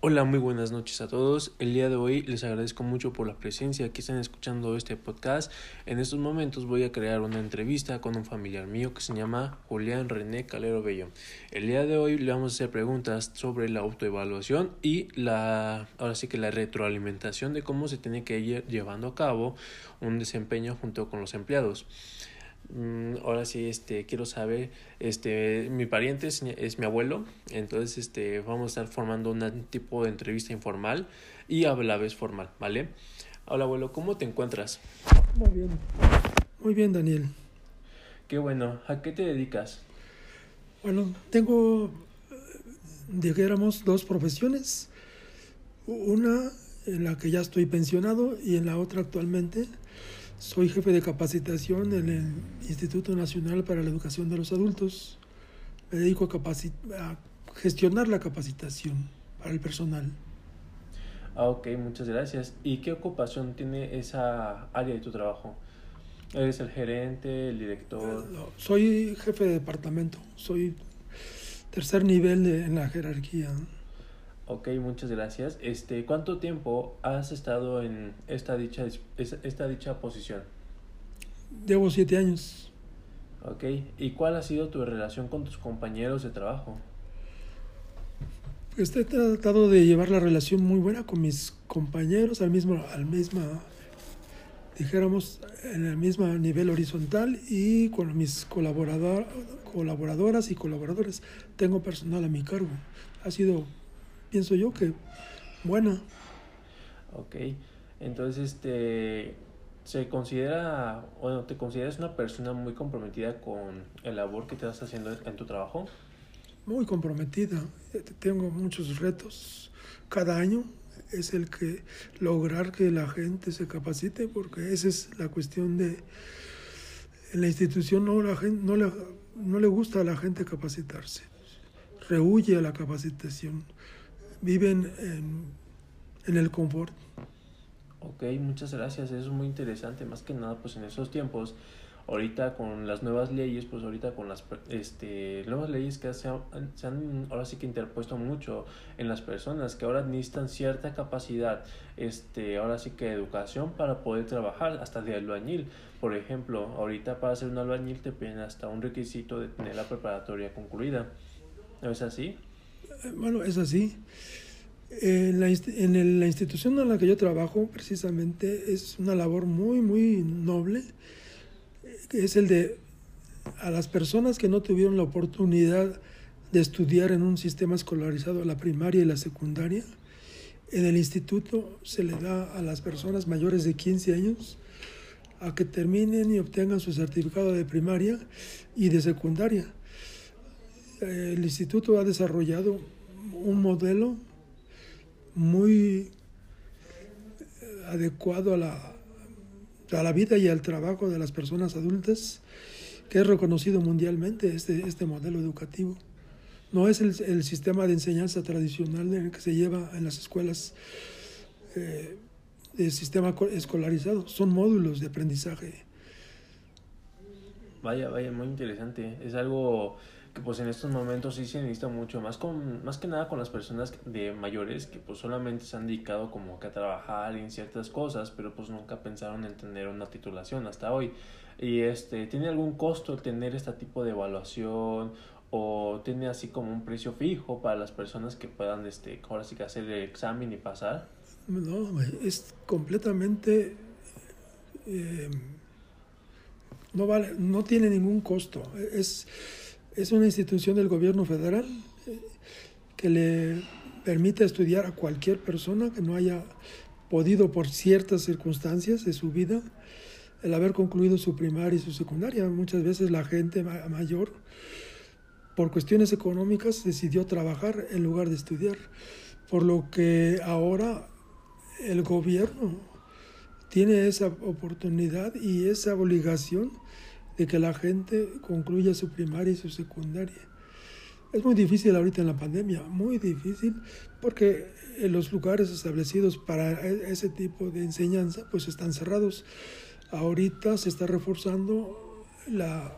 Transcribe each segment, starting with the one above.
Hola, muy buenas noches a todos. El día de hoy les agradezco mucho por la presencia que están escuchando este podcast. En estos momentos voy a crear una entrevista con un familiar mío que se llama Julián René Calero Bello. El día de hoy le vamos a hacer preguntas sobre la autoevaluación y la ahora sí que la retroalimentación de cómo se tiene que ir llevando a cabo un desempeño junto con los empleados. Mm, ahora sí, este, quiero saber, este, mi pariente es, es, mi abuelo, entonces, este, vamos a estar formando un tipo de entrevista informal y a la vez formal, ¿vale? Hola, abuelo, ¿cómo te encuentras? Muy bien, muy bien, Daniel. Qué bueno, ¿a qué te dedicas? Bueno, tengo, dijéramos, dos profesiones, una en la que ya estoy pensionado y en la otra actualmente soy jefe de capacitación en el Instituto Nacional para la Educación de los Adultos. Me dedico a, a gestionar la capacitación para el personal. Ah, ok, muchas gracias. ¿Y qué ocupación tiene esa área de tu trabajo? ¿Eres el gerente, el director? soy jefe de departamento, soy tercer nivel en la jerarquía. Ok, muchas gracias. Este, ¿Cuánto tiempo has estado en esta dicha, esta dicha posición? Llevo siete años. Ok, ¿y cuál ha sido tu relación con tus compañeros de trabajo? Pues he tratado de llevar la relación muy buena con mis compañeros al mismo, al mismo, dijéramos, en el mismo nivel horizontal y con mis colaborador, colaboradoras y colaboradores. Tengo personal a mi cargo. Ha sido pienso yo que buena. Ok, entonces este, se considera, bueno, ¿te consideras una persona muy comprometida con el labor que te estás haciendo en tu trabajo? Muy comprometida, tengo muchos retos cada año, es el que lograr que la gente se capacite, porque esa es la cuestión de, en la institución no, la gente, no, le, no le gusta a la gente capacitarse, rehuye a la capacitación viven en, el confort. Ok, muchas gracias, eso es muy interesante, más que nada pues en esos tiempos, ahorita con las nuevas leyes, pues ahorita con las este, nuevas leyes que se han, se han ahora sí que interpuesto mucho en las personas, que ahora necesitan cierta capacidad, este, ahora sí que educación para poder trabajar, hasta de albañil, por ejemplo, ahorita para ser un albañil te piden hasta un requisito de tener la preparatoria concluida, ¿no es así? Bueno, es así. En la, en la institución en la que yo trabajo, precisamente, es una labor muy, muy noble, que es el de a las personas que no tuvieron la oportunidad de estudiar en un sistema escolarizado, la primaria y la secundaria, en el instituto se le da a las personas mayores de 15 años a que terminen y obtengan su certificado de primaria y de secundaria el instituto ha desarrollado un modelo muy adecuado a la, a la vida y al trabajo de las personas adultas, que es reconocido mundialmente este, este modelo educativo. No es el, el sistema de enseñanza tradicional en el que se lleva en las escuelas eh, de sistema escolarizado, son módulos de aprendizaje. Vaya, vaya, muy interesante. Es algo pues en estos momentos sí se necesita mucho más con más que nada con las personas de mayores que pues solamente se han dedicado como que a trabajar en ciertas cosas pero pues nunca pensaron en tener una titulación hasta hoy. Y este tiene algún costo tener este tipo de evaluación o tiene así como un precio fijo para las personas que puedan este ahora sí que hacer el examen y pasar no es completamente eh, no vale no tiene ningún costo. Es es una institución del gobierno federal eh, que le permite estudiar a cualquier persona que no haya podido por ciertas circunstancias de su vida el haber concluido su primaria y su secundaria. Muchas veces la gente mayor, por cuestiones económicas, decidió trabajar en lugar de estudiar, por lo que ahora el gobierno tiene esa oportunidad y esa obligación de que la gente concluya su primaria y su secundaria. Es muy difícil ahorita en la pandemia, muy difícil, porque los lugares establecidos para e-, ese tipo de enseñanza pues están cerrados. Ahorita se está reforzando la,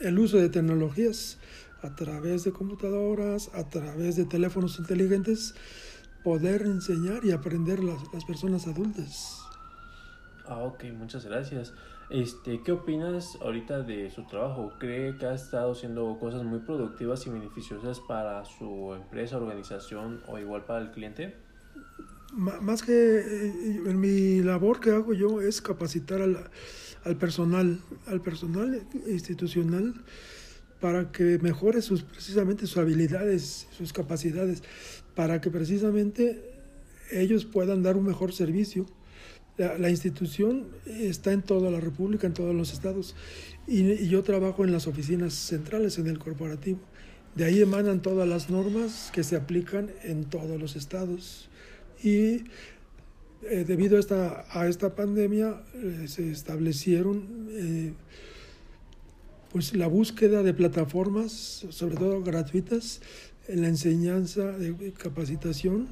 el uso de tecnologías a través de computadoras, a través de teléfonos inteligentes, poder enseñar y aprender las, las personas adultas. Ah, ok, muchas gracias. Este, ¿Qué opinas ahorita de su trabajo? ¿Cree que ha estado haciendo cosas muy productivas y beneficiosas para su empresa, organización o igual para el cliente? Más que eh, en mi labor que hago yo es capacitar al, al personal, al personal institucional para que mejore sus, precisamente sus habilidades, sus capacidades, para que precisamente ellos puedan dar un mejor servicio la, institución está en toda la República, en todos los estados, y, yo trabajo en las oficinas centrales, en el corporativo. De ahí emanan todas las normas que se aplican en todos los estados. Y eh, debido a esta, a esta pandemia eh, se establecieron eh, pues la búsqueda de plataformas, sobre todo gratuitas, en la enseñanza de capacitación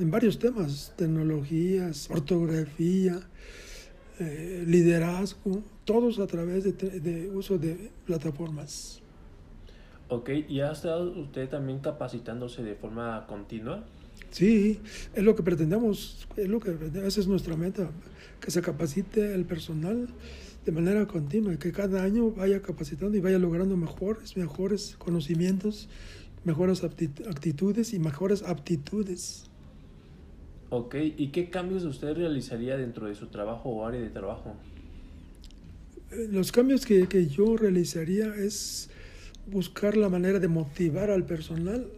en varios temas, tecnologías, ortografía, eh, liderazgo, todos a través de, de, uso de plataformas. Ok, ¿y ha estado usted también capacitándose de forma continua? Sí, es lo que pretendemos, es lo que esa es nuestra meta, que se capacite el personal de manera continua, que cada año vaya capacitando y vaya logrando mejores, mejores conocimientos, mejores actitudes y mejores aptitudes. Ok, ¿y qué cambios usted realizaría dentro de su trabajo o área de trabajo? Eh, los cambios que, que yo realizaría es buscar la manera de motivar al personal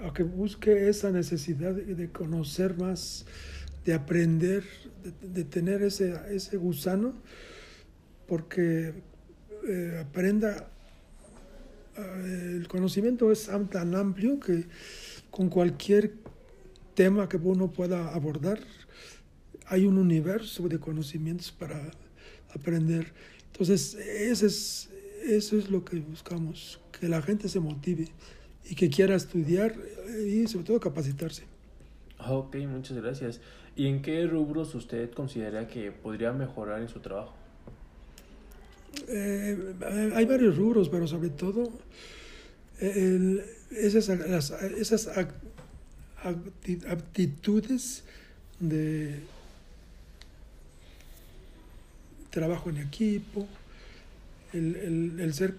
a que busque esa necesidad de, conocer más, de aprender, de, tener ese, ese gusano, porque eh, aprenda, eh, el conocimiento es tan amplio que con cualquier tema que uno pueda abordar, hay un universo de conocimientos para aprender. Entonces, ese es, eso es lo que buscamos, que la gente se motive y que quiera estudiar y sobre todo capacitarse. Ah, ok, muchas gracias. ¿Y en qué rubros usted considera que podría mejorar en su trabajo? Eh, hay varios rubros, pero sobre todo el, esas, las, esas aptitudes de trabajo en equipo, el, ser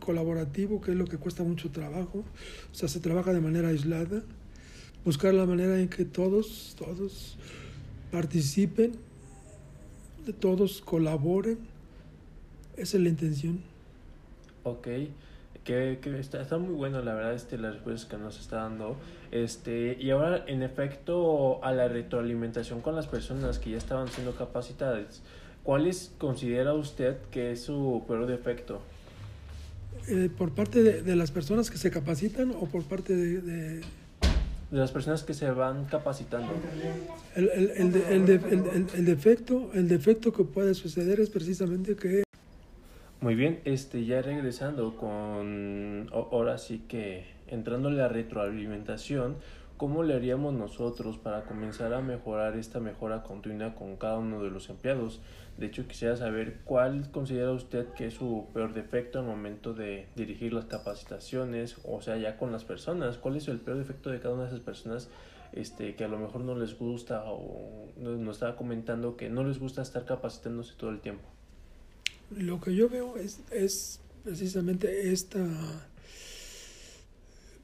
colaborativo, que es lo que cuesta mucho trabajo, o sea, se trabaja de manera aislada, buscar la manera en que todos, todos participen, todos colaboren, esa es la intención. Ok. Que, que está, está, muy bueno, la verdad, este, las respuestas que nos está dando. Este, y ahora, en efecto, a la retroalimentación con las personas que ya estaban siendo capacitadas, ¿cuáles considera usted que es su peor defecto? Eh, ¿Por parte de, de, las personas que se capacitan o por parte de, de... de las personas que se van capacitando. El, el, el, el, defecto, el defecto que puede suceder es precisamente que muy bien, este ya regresando con ahora sí que entrando en la retroalimentación, ¿cómo le haríamos nosotros para comenzar a mejorar esta mejora continua con cada uno de los empleados? De hecho, quisiera saber cuál considera usted que es su peor defecto al momento de dirigir las capacitaciones, o sea, ya con las personas. ¿Cuál es el peor defecto de cada una de esas personas este, que a lo mejor no les gusta o nos estaba comentando que no les gusta estar capacitándose todo el tiempo? Lo que yo veo es, es precisamente esta,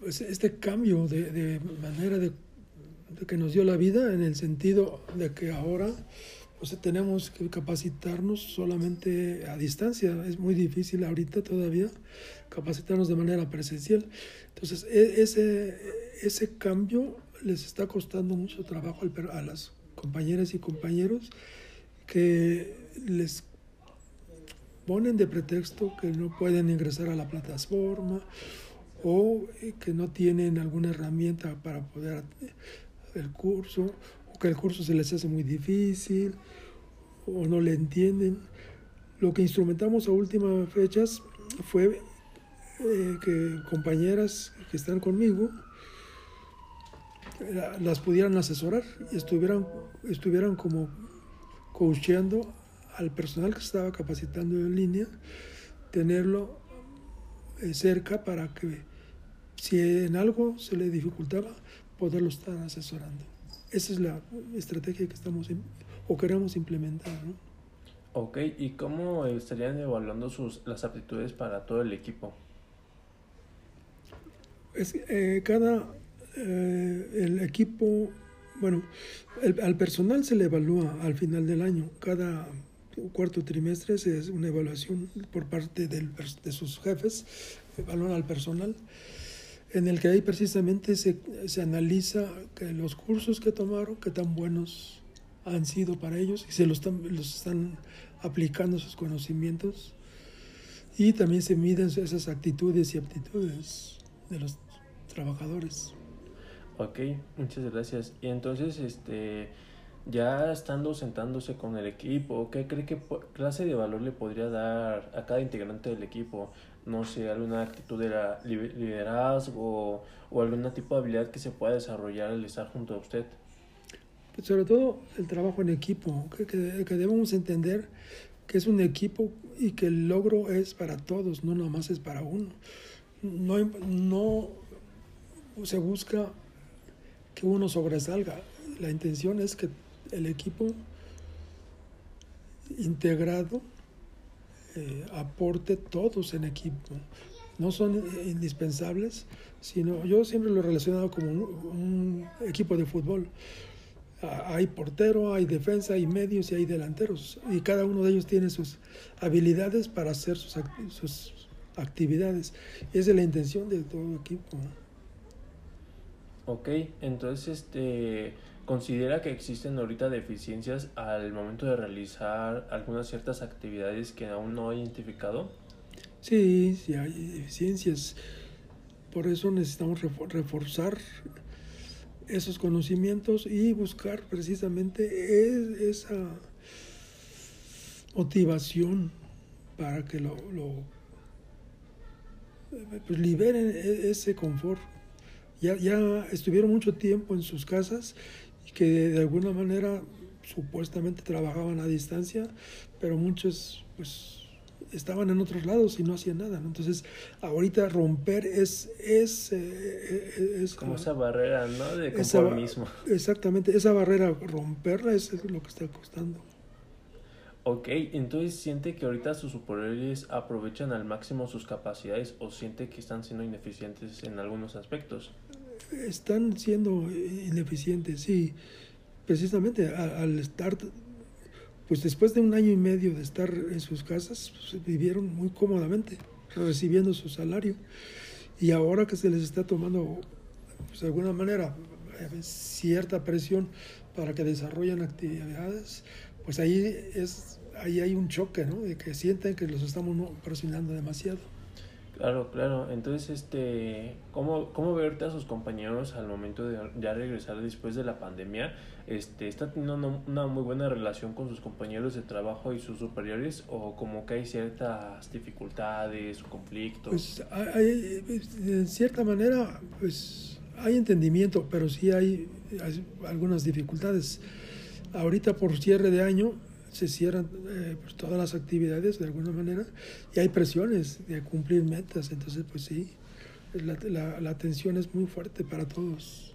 pues este cambio de, de manera de, que nos dio la vida en el sentido de que ahora pues, tenemos que capacitarnos solamente a distancia. Es muy difícil ahorita todavía capacitarnos de manera presencial. Entonces, e, ese, ese cambio les está costando mucho trabajo a las compañeras y compañeros que les ponen de pretexto que no pueden ingresar a la plataforma o eh, que no tienen alguna herramienta para poder el curso o que el curso se les hace muy difícil o no le entienden. Lo que instrumentamos a últimas fechas fue eh, que compañeras que están conmigo las pudieran asesorar y estuvieran, estuvieran como coacheando al personal que estaba capacitando en línea, tenerlo eh, cerca para que si en algo se le dificultaba, poderlo estar asesorando. Esa es la estrategia que estamos o queremos implementar. ¿no? Ok, ¿y cómo estarían evaluando sus, las aptitudes para todo el equipo? Es, eh, cada eh, el equipo, bueno, al personal se le evalúa al final del año. Cada cuarto trimestre es una evaluación por parte del, de sus jefes, evalúan al personal, en el que ahí precisamente se, se analiza que los cursos que tomaron, qué tan buenos han sido para ellos y se los están, los están aplicando sus conocimientos y también se miden esas actitudes y aptitudes de los trabajadores. Ok, muchas gracias. Y entonces, este, ya estando sentándose con el equipo, ¿qué cree que clase de valor le podría dar a cada integrante del equipo? No sé, alguna actitud de liderazgo o algún tipo de habilidad que se pueda desarrollar al estar junto a usted. Pues sobre todo el trabajo en equipo, que, que, debemos entender que es un equipo y que el logro es para todos, no nomás es para uno. No, no se busca que uno sobresalga, la intención es que el equipo integrado eh, aporte todos en equipo. No son indispensables, sino yo siempre lo he relacionado como un equipo de fútbol hay portero, hay defensa, hay medios y hay delanteros. Y cada uno de ellos tiene sus habilidades para hacer sus, sus actividades. Esa es la intención de todo equipo. Ok, entonces este considera que existen ahorita deficiencias al momento de realizar algunas ciertas actividades que aún no ha identificado. Sí, sí hay deficiencias. Por eso necesitamos reforzar esos conocimientos y buscar precisamente esa motivación para que lo, pues liberen e, ese confort. Ya, ya estuvieron mucho tiempo en sus casas y que de alguna manera supuestamente trabajaban a distancia, pero muchos pues estaban en otros lados y no hacían nada. Entonces, ahorita romper es... es, eh, es Como esa barrera, ¿no? De conformismo. exactamente, esa barrera, romperla es lo que está costando. Ok, entonces siente que ahorita sus superiores aprovechan al máximo sus capacidades o siente que están siendo ineficientes en algunos aspectos. Están siendo ineficientes, sí. Precisamente al estar pues después de un año y medio de estar en sus casas, pues, vivieron muy cómodamente, recibiendo su salario. Y ahora que se les está tomando, pues, de alguna manera, eh, cierta presión para que desarrollen actividades, pues ahí, es, ahí hay un choque, ¿no? De que sienten que los estamos presionando demasiado. Claro, claro. Entonces, este, ¿cómo, cómo ve ahorita a sus compañeros al momento de ya regresar después de la pandemia? Este, ¿Está teniendo una, muy buena relación con sus compañeros de trabajo y sus superiores o como que hay ciertas dificultades o conflictos? Pues hay, de cierta manera, pues hay entendimiento, pero sí hay algunas dificultades. Ahorita por cierre de año, se cierran eh, pues, todas las actividades de alguna manera y hay presiones de cumplir metas, entonces pues sí, la, la, la tensión es muy fuerte para todos.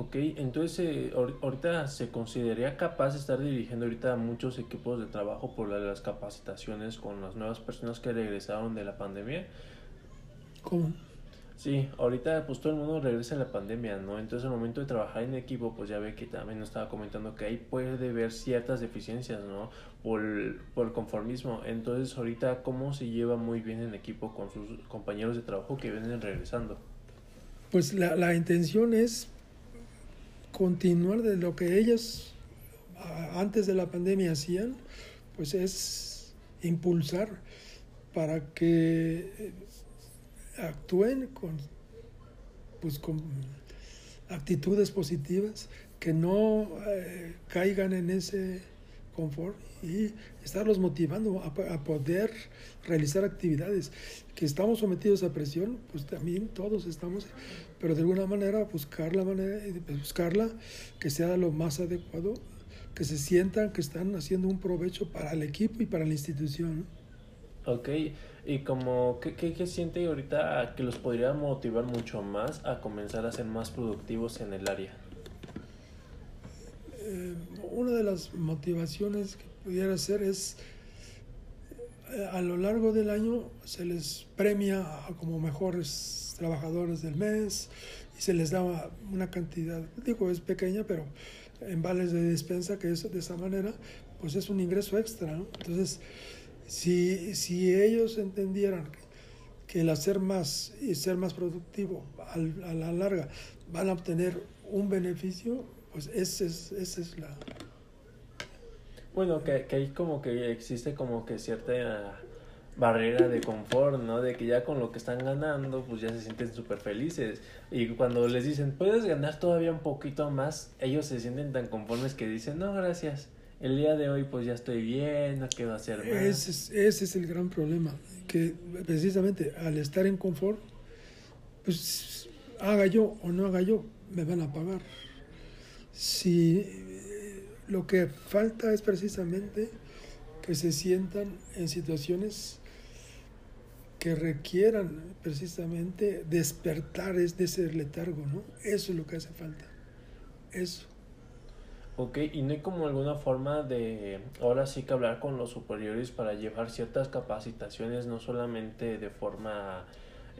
Ok, entonces eh, ahorita se consideraría capaz de estar dirigiendo ahorita muchos equipos de trabajo por las capacitaciones con las nuevas personas que regresaron de la pandemia. ¿Cómo? Sí, ahorita pues todo el mundo regresa a la pandemia, ¿no? Entonces al momento de trabajar en equipo, pues ya ve que también nos estaba comentando que ahí puede ver ciertas deficiencias, ¿no? Por, por el conformismo. Entonces ahorita cómo se lleva muy bien en equipo con sus compañeros de trabajo que vienen regresando. Pues la, la intención es continuar de lo que ellos antes de la pandemia hacían, pues es impulsar para que actúen con, pues, con actitudes positivas, que no eh, caigan en ese confort y estarlos motivando a, poder realizar actividades. Que estamos sometidos a presión, pues también todos estamos, pero de alguna manera buscar la manera, buscarla que sea lo más adecuado, que se sientan que están haciendo un provecho para el equipo y para la institución. Ok, y como, ¿qué, qué, qué siente ahorita que los podría motivar mucho más a comenzar a ser más productivos en el área? Eh, una de las motivaciones que pudiera ser es eh, a lo largo del año se les premia como mejores trabajadores del mes y se les da una cantidad, digo, es pequeña, pero en vales de despensa, que es de esa manera, pues es un ingreso extra. ¿no? Entonces, si, si ellos entendieran que el hacer más y ser más productivo a la larga van a obtener un beneficio, pues esa es, esa es la... Bueno, que, que ahí como que existe como que cierta barrera de confort, ¿no? De que ya con lo que están ganando, pues ya se sienten súper felices. Y cuando les dicen, puedes ganar todavía un poquito más, ellos se sienten tan conformes que dicen, no, gracias. El día de hoy pues ya estoy bien, no quiero hacer más. Ese es, ese es el gran problema, que precisamente al estar en confort, pues haga yo o no haga yo, me van a pagar. Si eh, lo que falta es precisamente que se sientan en situaciones que requieran precisamente despertar de ese letargo, ¿no? Eso es lo que hace falta. Eso. Ok, y no hay como alguna forma de ahora sí que hablar con los superiores para llevar ciertas capacitaciones, no solamente de forma,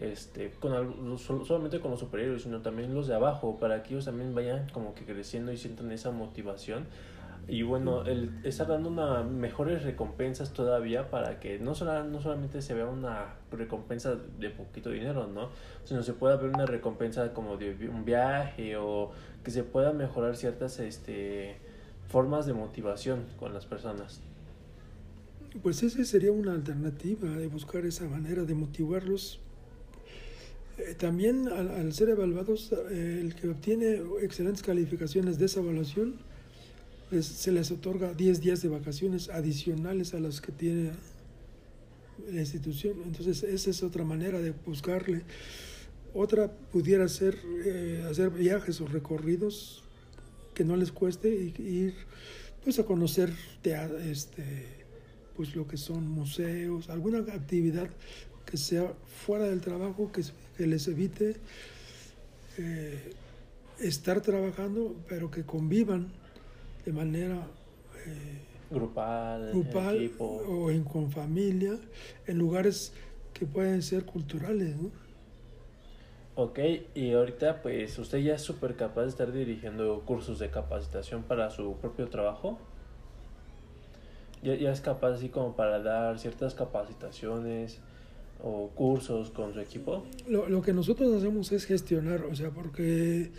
este, con solamente con los superiores, sino también los de abajo, para que ellos también vayan como que creciendo y sientan esa motivación y bueno, el está dando una mejores recompensas todavía para que no, solo, no solamente se vea una recompensa de poquito dinero, ¿no? Sino se pueda ver una recompensa como de un viaje o que se pueda mejorar ciertas este, formas de motivación con las personas. Pues esa sería una alternativa de buscar esa manera de motivarlos. Eh, también al, al, ser evaluados, eh, el que obtiene excelentes calificaciones de esa evaluación, se les otorga 10 días de vacaciones adicionales a las que tiene la institución. Entonces, esa es otra manera de buscarle. Otra pudiera ser eh, hacer viajes o recorridos que no les cueste y, ir pues a conocer este, pues lo que son museos, alguna actividad que sea fuera del trabajo, que, que les evite eh, estar trabajando, pero que convivan de manera eh, grupal, grupal o en, con familia, en lugares que pueden ser culturales. ¿no? Ok, y ahorita pues usted ya es súper capaz de estar dirigiendo cursos de capacitación para su propio trabajo. Ya, ya es capaz así como para dar ciertas capacitaciones o cursos con su equipo. Lo, lo que nosotros hacemos es gestionar, o sea, porque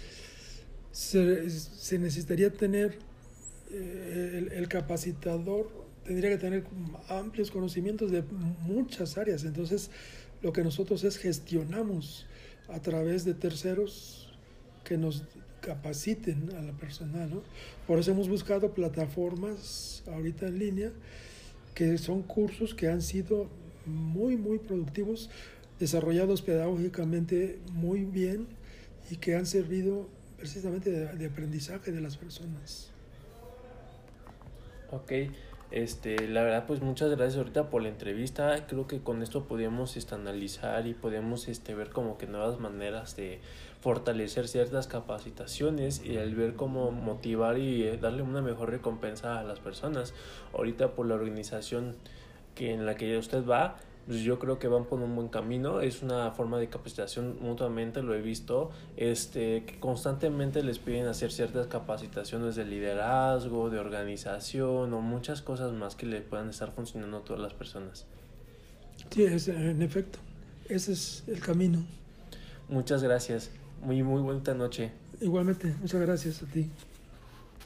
se, se necesitaría tener eh, el, capacitador tendría que tener amplios conocimientos de muchas áreas. Entonces, lo que nosotros es gestionamos a través de terceros que nos capaciten a la persona. ¿no? Por eso hemos buscado plataformas ahorita en línea que son cursos que han sido muy, muy productivos, desarrollados pedagógicamente muy bien y que han servido precisamente de aprendizaje de las personas. Ok, este, la verdad pues muchas gracias ahorita por la entrevista. Creo que con esto podemos este, analizar y podemos este, ver como que nuevas maneras de fortalecer ciertas capacitaciones y el ver cómo motivar y eh, darle una mejor recompensa a las personas. Ahorita por la organización que en la que usted va, pues yo creo que van por un buen camino. Es una forma de capacitación mutuamente, lo he visto, este, que constantemente les piden hacer ciertas capacitaciones de liderazgo, de organización o muchas cosas más que le puedan estar funcionando a todas las personas. Sí, es, en efecto, ese es el camino. Muchas gracias. Muy, muy buena noche. Igualmente, muchas gracias a ti.